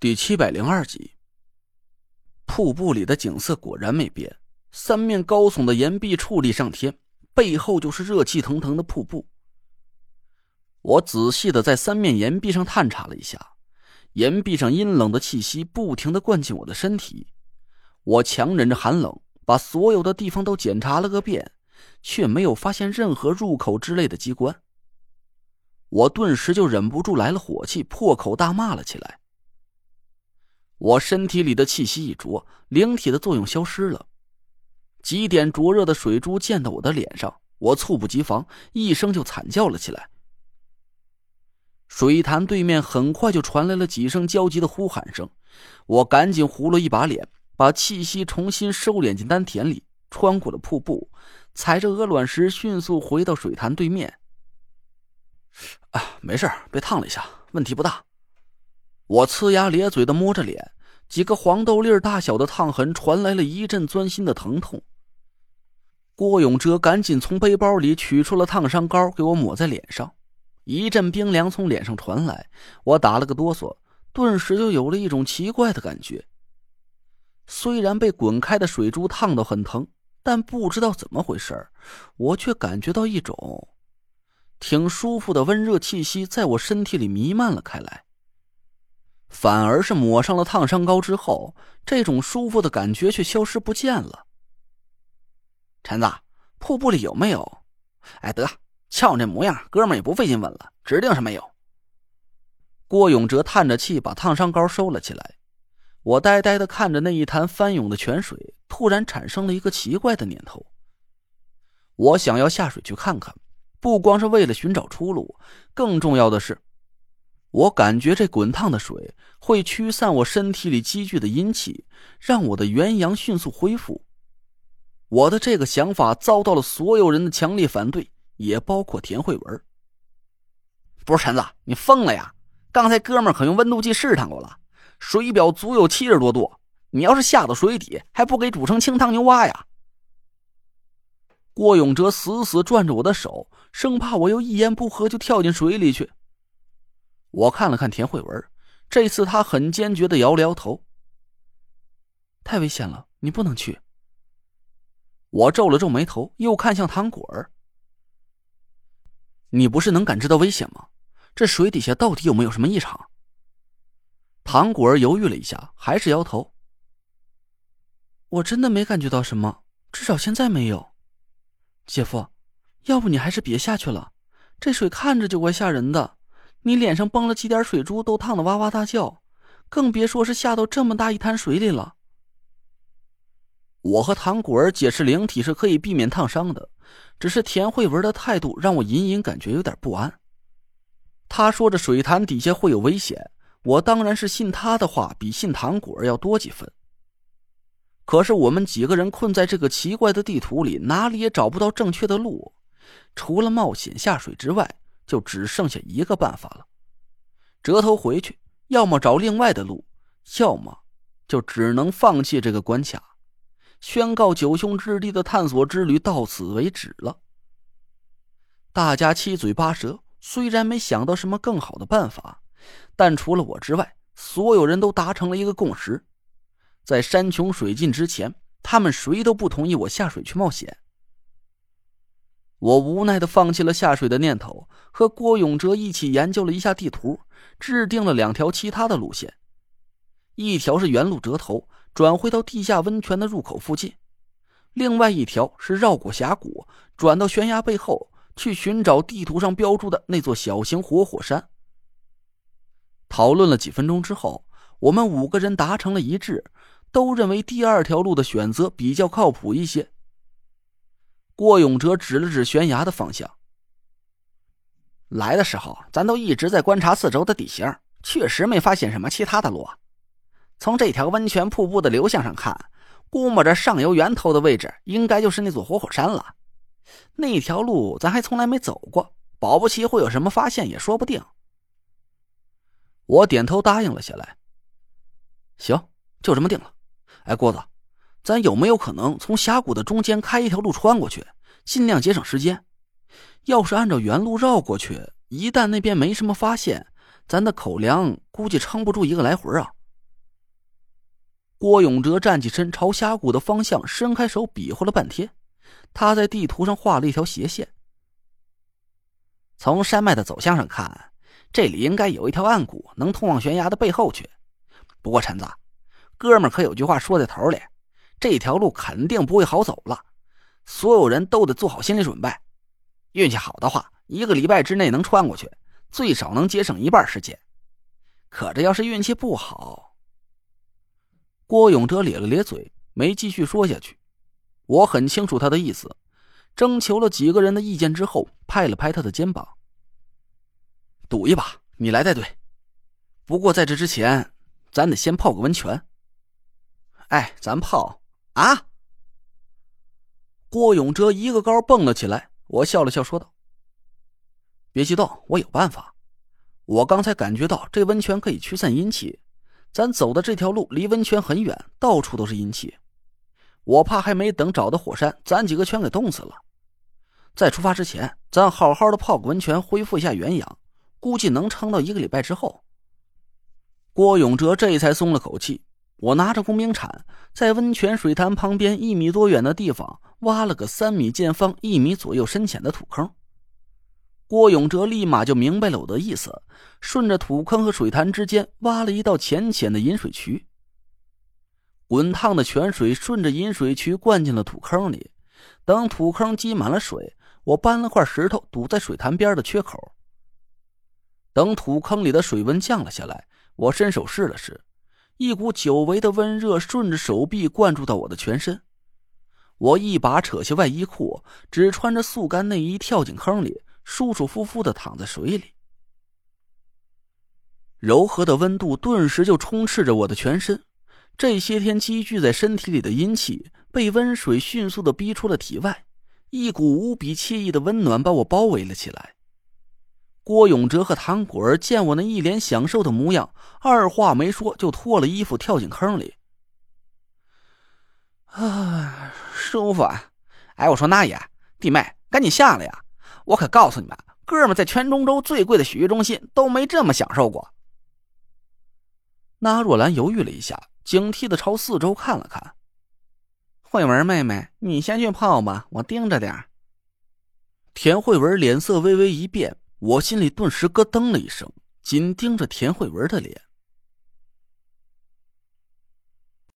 第七百零二集，瀑布里的景色果然没变，三面高耸的岩壁矗立上天，背后就是热气腾腾的瀑布。我仔细的在三面岩壁上探查了一下，岩壁上阴冷的气息不停的灌进我的身体，我强忍着寒冷，把所有的地方都检查了个遍，却没有发现任何入口之类的机关。我顿时就忍不住来了火气，破口大骂了起来。我身体里的气息一浊，灵体的作用消失了，几点灼热的水珠溅到我的脸上，我猝不及防，一声就惨叫了起来。水潭对面很快就传来了几声焦急的呼喊声，我赶紧糊了一把脸，把气息重新收敛进丹田里，穿过了瀑布，踩着鹅卵石迅速回到水潭对面。啊，没事被烫了一下，问题不大。我呲牙咧嘴的摸着脸，几个黄豆粒大小的烫痕传来了一阵钻心的疼痛。郭永哲赶紧从背包里取出了烫伤膏，给我抹在脸上。一阵冰凉从脸上传来，我打了个哆嗦，顿时就有了一种奇怪的感觉。虽然被滚开的水珠烫得很疼，但不知道怎么回事我却感觉到一种挺舒服的温热气息在我身体里弥漫了开来。反而是抹上了烫伤膏之后，这种舒服的感觉却消失不见了。陈子，瀑布里有没有？哎，得，瞧你这模样，哥们也不费劲问了，指定是没有。郭永哲叹着气，把烫伤膏收了起来。我呆呆的看着那一潭翻涌的泉水，突然产生了一个奇怪的念头。我想要下水去看看，不光是为了寻找出路，更重要的是。我感觉这滚烫的水会驱散我身体里积聚的阴气，让我的元阳迅速恢复。我的这个想法遭到了所有人的强烈反对，也包括田慧文。不是陈子，你疯了呀？刚才哥们可用温度计试探过了，水表足有七十多度。你要是下到水底，还不给煮成清汤牛蛙呀？郭永哲死死攥着我的手，生怕我又一言不合就跳进水里去。我看了看田慧文，这次他很坚决的摇了摇头。太危险了，你不能去。我皱了皱眉头，又看向唐果儿。你不是能感知到危险吗？这水底下到底有没有什么异常？唐果儿犹豫了一下，还是摇头。我真的没感觉到什么，至少现在没有。姐夫，要不你还是别下去了，这水看着就怪吓人的。你脸上崩了几点水珠，都烫得哇哇大叫，更别说是下到这么大一滩水里了。我和唐果儿解释灵体是可以避免烫伤的，只是田慧文的态度让我隐隐感觉有点不安。他说这水潭底下会有危险，我当然是信他的话，比信唐果儿要多几分。可是我们几个人困在这个奇怪的地图里，哪里也找不到正确的路，除了冒险下水之外。就只剩下一个办法了，折头回去，要么找另外的路，要么就只能放弃这个关卡，宣告九兄之地的探索之旅到此为止了。大家七嘴八舌，虽然没想到什么更好的办法，但除了我之外，所有人都达成了一个共识：在山穷水尽之前，他们谁都不同意我下水去冒险。我无奈的放弃了下水的念头，和郭永哲一起研究了一下地图，制定了两条其他的路线。一条是原路折头，转回到地下温泉的入口附近；另外一条是绕过峡谷，转到悬崖背后，去寻找地图上标注的那座小型活火山。讨论了几分钟之后，我们五个人达成了一致，都认为第二条路的选择比较靠谱一些。郭永哲指了指悬崖的方向。来的时候，咱都一直在观察四周的地形，确实没发现什么其他的路。从这条温泉瀑布的流向上看，估摸着上游源头的位置应该就是那座活火山了。那条路咱还从来没走过，保不齐会有什么发现也说不定。我点头答应了下来。行，就这么定了。哎，郭子。咱有没有可能从峡谷的中间开一条路穿过去，尽量节省时间？要是按照原路绕过去，一旦那边没什么发现，咱的口粮估计撑不住一个来回啊！郭永哲站起身，朝峡谷的方向伸开手比划了半天。他在地图上画了一条斜线。从山脉的走向上看，这里应该有一条暗谷，能通往悬崖的背后去。不过，陈子，哥们可有句话说在头里，这条路肯定不会好走了。所有人都得做好心理准备。运气好的话，一个礼拜之内能穿过去，最少能节省一半时间。可这要是运气不好，郭永哲咧了咧嘴，没继续说下去。我很清楚他的意思，征求了几个人的意见之后，拍了拍他的肩膀：“赌一把，你来带队。不过在这之前，咱得先泡个温泉。”“哎，咱泡啊！”郭永哲一个高蹦了起来。我笑了笑，说道：“别激动，我有办法。我刚才感觉到这温泉可以驱散阴气，咱走的这条路离温泉很远，到处都是阴气。”我怕还没等找到火山，咱几个全给冻死了。在出发之前，咱好好的泡个温泉，恢复一下元养，估计能撑到一个礼拜之后。郭永哲这才松了口气。我拿着工兵铲，在温泉水潭旁边一米多远的地方挖了个三米见方、一米左右深浅的土坑。郭永哲立马就明白了我的意思，顺着土坑和水潭之间挖了一道浅浅的引水渠。滚烫的泉水顺着引水渠灌进了土坑里，等土坑积满了水，我搬了块石头堵在水潭边的缺口。等土坑里的水温降了下来，我伸手试了试，一股久违的温热顺着手臂灌注到我的全身。我一把扯下外衣裤，只穿着速干内衣跳进坑里，舒舒服服的躺在水里。柔和的温度顿时就充斥着我的全身。这些天积聚在身体里的阴气被温水迅速的逼出了体外，一股无比惬意的温暖把我包围了起来。郭永哲和唐果儿见我那一脸享受的模样，二话没说就脱了衣服跳进坑里。啊，舒服啊！哎，我说那爷弟妹，赶紧下来呀！我可告诉你们，哥们在全中州最贵的洗浴中心都没这么享受过。那若兰犹豫了一下。警惕的朝四周看了看，慧文妹妹，你先去泡吧，我盯着点田慧文脸色微微一变，我心里顿时咯噔了一声，紧盯着田慧文的脸。